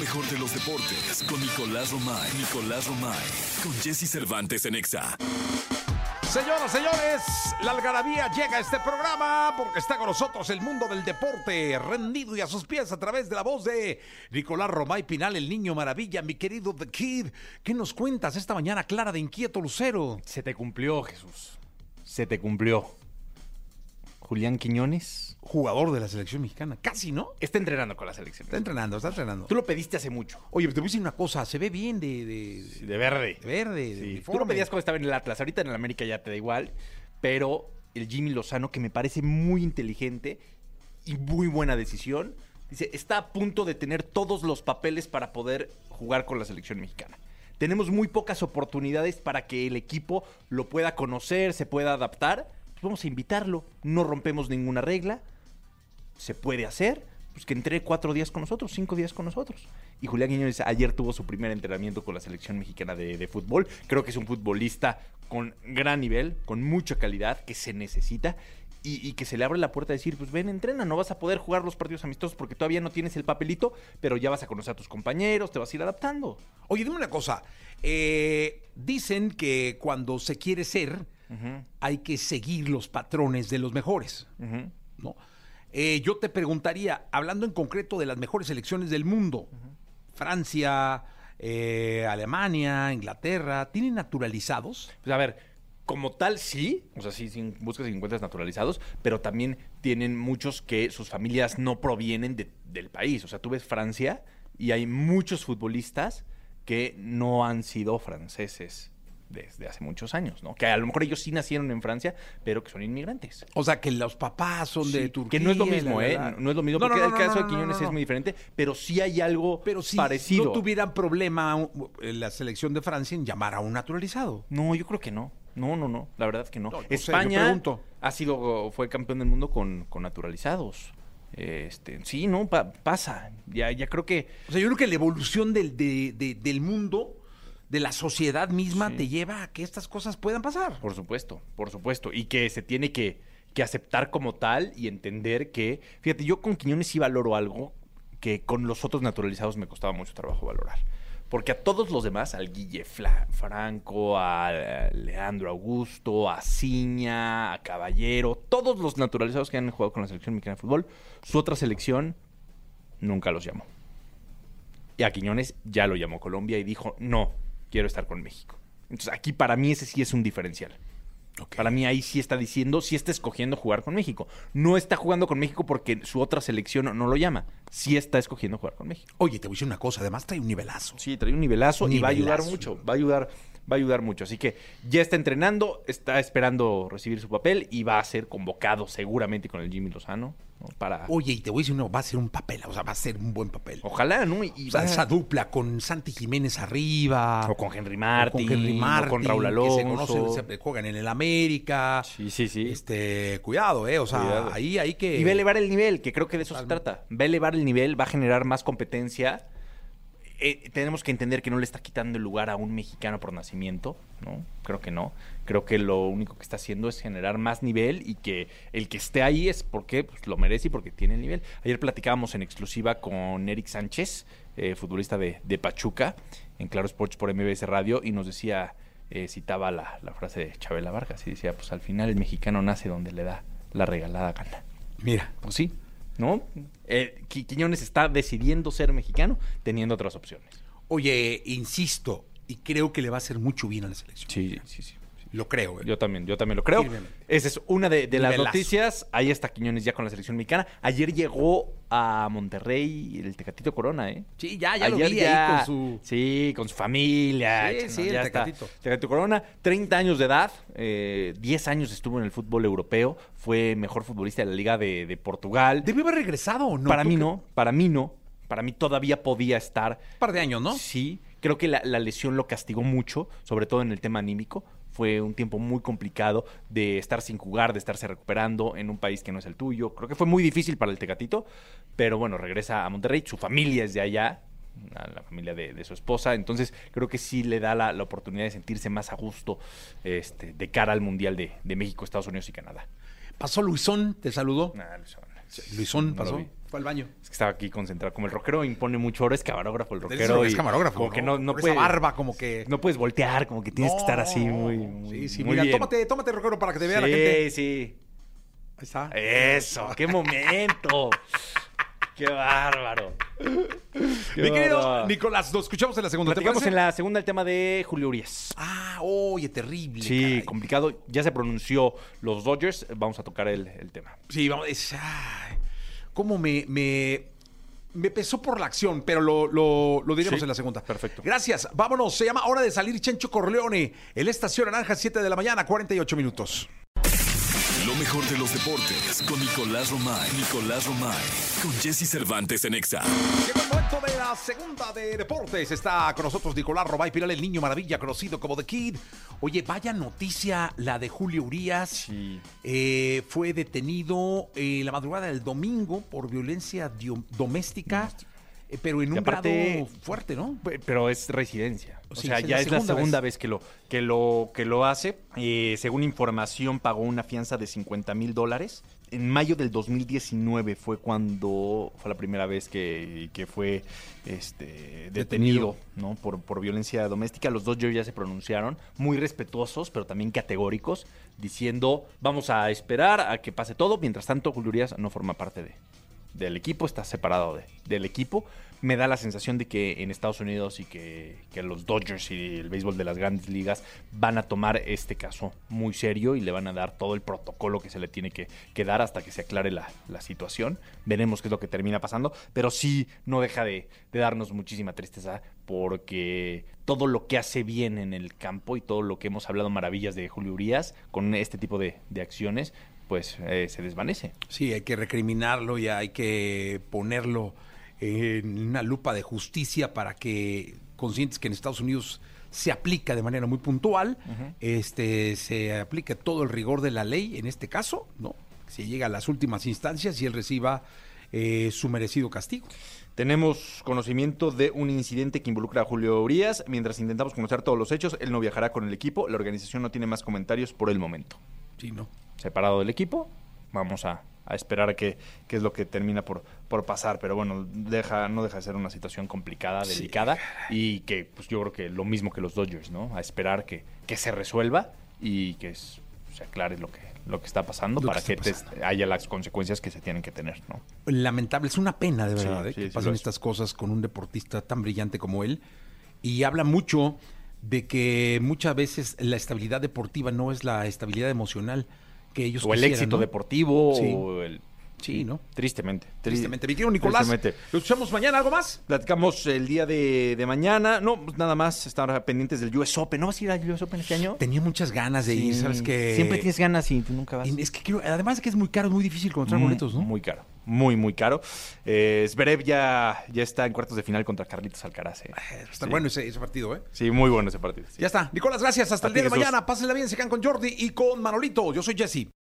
mejor de los deportes con Nicolás Romay. Nicolás Romay. Con Jesse Cervantes en Exa. Señoras, señores, la algarabía llega a este programa porque está con nosotros el mundo del deporte, rendido y a sus pies a través de la voz de Nicolás Romay Pinal, el niño maravilla, mi querido The Kid. ¿Qué nos cuentas esta mañana clara de inquieto Lucero? Se te cumplió, Jesús. Se te cumplió. Julián Quiñones Jugador de la selección mexicana, casi, ¿no? está entrenando con la selección. Está entrenando, está entrenando. Tú lo pediste hace mucho. Oye, te voy a decir una cosa, se ve bien de, de- De verde. de verde, de Sí. Tú lo pedías cuando estaba en el Atlas. Ahorita en el América ya te da igual. Pero el Jimmy Lozano, que me parece muy inteligente y muy buena decisión, dice, está a punto de tener todos los papeles para poder jugar con la selección mexicana. Tenemos muy pocas oportunidades para que el equipo lo pueda conocer, se pueda adaptar. Vamos a invitarlo. No rompemos ninguna regla. se puede hacer, pues que entre cuatro días con nosotros, cinco días con nosotros. Y Julián Quiñones ayer tuvo su primer entrenamiento con la selección mexicana de, de fútbol. Creo que es un futbolista con gran nivel, con mucha calidad, que se necesita. Y, y que se le abre la puerta a decir, pues ven, entrena, no vas a poder jugar los partidos amistosos porque todavía no tienes el papelito, pero ya vas a conocer a tus compañeros, te vas a ir adaptando. Oye, dime una cosa. eh, dicen que cuando se quiere ser, hay que seguir los patrones de los mejores. ¿no? Eh, yo te preguntaría, hablando en concreto de las mejores selecciones del mundo, Francia, eh, Alemania, Inglaterra, ¿tienen naturalizados? Pues a ver, como tal sí, o sea, sí, buscas y encuentras naturalizados, pero también tienen muchos que sus familias no provienen de- del país. O sea, tú ves Francia y hay muchos futbolistas que no han sido franceses desde hace muchos años, ¿no? Que a lo mejor ellos sí nacieron en Francia, pero que son inmigrantes. O sea, que los papás son de Turquía. que no es lo mismo, ¿eh? No es lo mismo, No, porque no, el no, caso no, de Quiñones es muy diferente, pero sí hay algo Pero si parecido. no tuvieran problema uh, eh, la selección de Francia en llamar a un naturalizado. No, yo creo que no. No, no, no. La verdad es que no. Sé, España pregunto. ha sido, fue campeón del mundo con, con naturalizados. Este, sí, no, Pa- pasa. Ya, ya creo que O sea, yo creo que la evolución del, de- de- del mundo, de la sociedad misma, Sí. te lleva a que estas cosas puedan pasar. Por supuesto, por supuesto. Y que se tiene que, que aceptar como tal y entender que. Fíjate, yo con Quiñones sí valoro algo que con los otros naturalizados me costaba mucho trabajo valorar. Porque a todos los demás, al Guille Fla- Franco, a Leandro Augusto, a Ciña, a Caballero, todos los naturalizados que han jugado con la selección mexicana de fútbol, su otra selección nunca los llamó. Y a Quiñones ya lo llamó Colombia y dijo, no, quiero estar con México. Entonces aquí para mí ese sí es un diferencial. Para mí ahí sí está diciendo, sí está escogiendo jugar con México. No está jugando con México porque su otra selección no lo llama. Sí está escogiendo jugar con México. Oye, te voy a decir una cosa, además trae un nivelazo. Sí, trae un nivelazo, y va a ayudar Nivelazo. mucho. Va a ayudar, va a ayudar mucho. Así que ya está entrenando, está esperando recibir su papel y va a ser convocado seguramente con el Jimmy Lozano ¿no? para. Oye, y te voy a decir, no, va a ser un papel, o sea, va a ser un buen papel. Ojalá, ¿no? Y O sea, va- esa dupla con Santi Jiménez arriba. o con Henry Martin, o con Henry o Martin, con Raúl que Alonso. se conocen, se juegan en el América. Sí, sí, sí. Este, cuidado, eh, o sea, Cuidado. ahí hay que Y va a elevar el nivel, que creo que de eso Totalmente. se trata. Va a elevar el nivel, va a generar más competencia. Eh, tenemos que entender que no le está quitando el lugar a un mexicano por nacimiento, ¿no? Creo que no. Creo que lo único que está haciendo es generar más nivel y que el que esté ahí es porque pues, lo merece y porque tiene el nivel. Ayer platicábamos en exclusiva con Eric Sánchez, eh, futbolista de, de Pachuca, en Claro Sports por MBS Radio, y nos decía, eh, citaba la, la frase de Chabela Vargas, y decía, pues al final el mexicano nace donde le da la regalada gana. Mira, Pues sí, ¿no? Eh, Qui- Quiñones está decidiendo ser mexicano teniendo otras opciones. oye, insisto, y creo que le va a hacer mucho bien a la selección. Sí, sí, sí. Lo creo, eh. Yo también, yo también lo creo. Firmemente. Esa es una de, de las Nivelazo. noticias. Ahí está Quiñones ya con la selección mexicana. Ayer llegó a Monterrey el Tecatito Corona, ¿eh? Sí, ya, ya lo Ayer vi ya- ahí con su Sí, con su familia. Sí, chino, sí, el ya está. Tecatito. Tecatito Corona, 30 años de edad, eh, 10 años estuvo en el fútbol europeo, fue mejor futbolista de la Liga de, de Portugal. ¿Debió haber regresado o no? para ¿Tú mí no, para mí no. Para mí todavía podía estar. Un par de años, ¿no? Sí, creo que la, la lesión lo castigó mucho, sobre todo en el tema anímico. Fue un tiempo muy complicado de estar sin jugar, de estarse recuperando en un país que no es el tuyo. Creo que fue muy difícil para el Tecatito, pero bueno, regresa a Monterrey. Su familia es de allá, a la familia de, de su esposa. Entonces creo que sí le da la, la oportunidad de sentirse más a gusto este, de cara al Mundial de, de México, Estados Unidos y Canadá. Pasó Luisón, te saludó. Nah, Luisón. Luisón No pasó. Fue al baño. Es que estaba aquí concentrado. Como el rockero impone mucho, ahora es camarógrafo el rockero. es y camarógrafo. Como que no, no Por puede, esa barba, como que. no puedes voltear, como que tienes que estar así No. muy, muy, Sí, sí, muy mira, bien. tómate, tómate, rockero, para que te vea sí, la gente. sí. Ahí está. Eso, qué momento. qué bárbaro. Mi querido. Nicolás, nos escuchamos en la segunda. ¿te Platicamos parece? en la segunda el tema de Julio Urias. Ah, oye, terrible. Sí, caray. complicado. Ya se pronunció los Dodgers. Vamos a tocar el, el tema. Sí, vamos. Es, ay, ¿Cómo me, me, me pesó por la acción? Pero lo, lo, lo diremos Sí, en la segunda. perfecto. Gracias. Vámonos. Se llama Hora de salir Chencho Corleone. El Estación Naranja, 7 de la mañana, 48 minutos. Lo mejor de los deportes con Nicolás Romay. Nicolás Romay. Con Jesse Cervantes en Exa. Llegó el momento de la segunda de deportes. Está con nosotros Nicolás Robay Piral, el niño maravilla, conocido como The Kid. Oye, vaya noticia la de Julio Urias. Sí. Eh, fue detenido eh, la madrugada del domingo por violencia doméstica, pero en un aparte- grado fuerte, ¿no? Pe- Pero es residencia. O sea, ya la es la segunda vez. vez, que, lo, que, lo, que lo hace. Eh, según información, pagó una fianza de 50 mil dólares. En mayo del 2019 fue cuando fue la primera vez que, que fue este, detenido, ¿no? por, por violencia doméstica. Los dos ya se pronunciaron, muy respetuosos, pero también categóricos, diciendo, vamos a esperar a que pase todo. Mientras tanto, Julio Urias no forma parte de, del equipo, está separado de- del equipo. Me da la sensación de que en Estados Unidos y que, que los Dodgers y el béisbol de las grandes ligas van a tomar este caso muy serio y le van a dar todo el protocolo que se le tiene que, que dar hasta que se aclare la, la situación. Veremos qué es lo que termina pasando, pero sí no deja de, de darnos muchísima tristeza porque todo lo que hace bien en el campo y todo lo que hemos hablado maravillas de Julio Urias con este tipo de, de acciones, pues eh, se desvanece. Sí, hay que recriminarlo y hay que ponerlo en una lupa de justicia para que, conscientes que en Estados Unidos se aplica de manera muy puntual, este se aplique todo el rigor de la ley en este caso, ¿no? Se llega a las últimas instancias y él reciba eh, su merecido castigo. Tenemos conocimiento de un incidente que involucra a Julio Urias. Mientras intentamos conocer todos los hechos, él no viajará con el equipo. La organización no tiene más comentarios por el momento. Sí, ¿no? Separado del equipo, vamos a, a esperar a qué qué es lo que termina por, por pasar. Pero bueno, deja, no deja de ser una situación complicada, Sí, delicada. y que pues yo creo que lo mismo que los Dodgers, ¿no? A esperar que, que se resuelva y que es- se aclare lo que, lo que está pasando Lo para que te- haya las consecuencias que se tienen que tener, ¿no? lamentable, es una pena de Sí, verdad ¿eh? sí, que pasen estas cosas con un deportista tan brillante como él y habla mucho de que muchas veces la estabilidad deportiva no es la estabilidad emocional que ellos O el éxito ¿no? deportivo, Sí. o el... Sí, ¿no? Tristemente. tri- Tristemente. Mi querido Nicolás, tristemente. ¿lo escuchamos mañana? ¿Algo más? Platicamos el día de, de mañana. No, pues nada más, estar pendientes del US Open. ¿No vas a ir al US Open este año? Tenía muchas ganas de ir. ¿sabes que Siempre tienes ganas y tú nunca vas. Es que quiero- además de que es muy caro, es muy difícil encontrar Muy- boletos, ¿no? Muy caro. Muy, muy caro. Eh, Zverev ya, ya está en cuartos de final contra Carlitos Alcaraz. eh. Está Sí. bueno ese, ese partido, ¿eh? Sí, muy bueno ese partido. sí. Ya está. Nicolás, gracias. Hasta A el día de Jesús. mañana. Pásenla bien, se quedan con Jordi y con Manolito. Yo soy Jesse.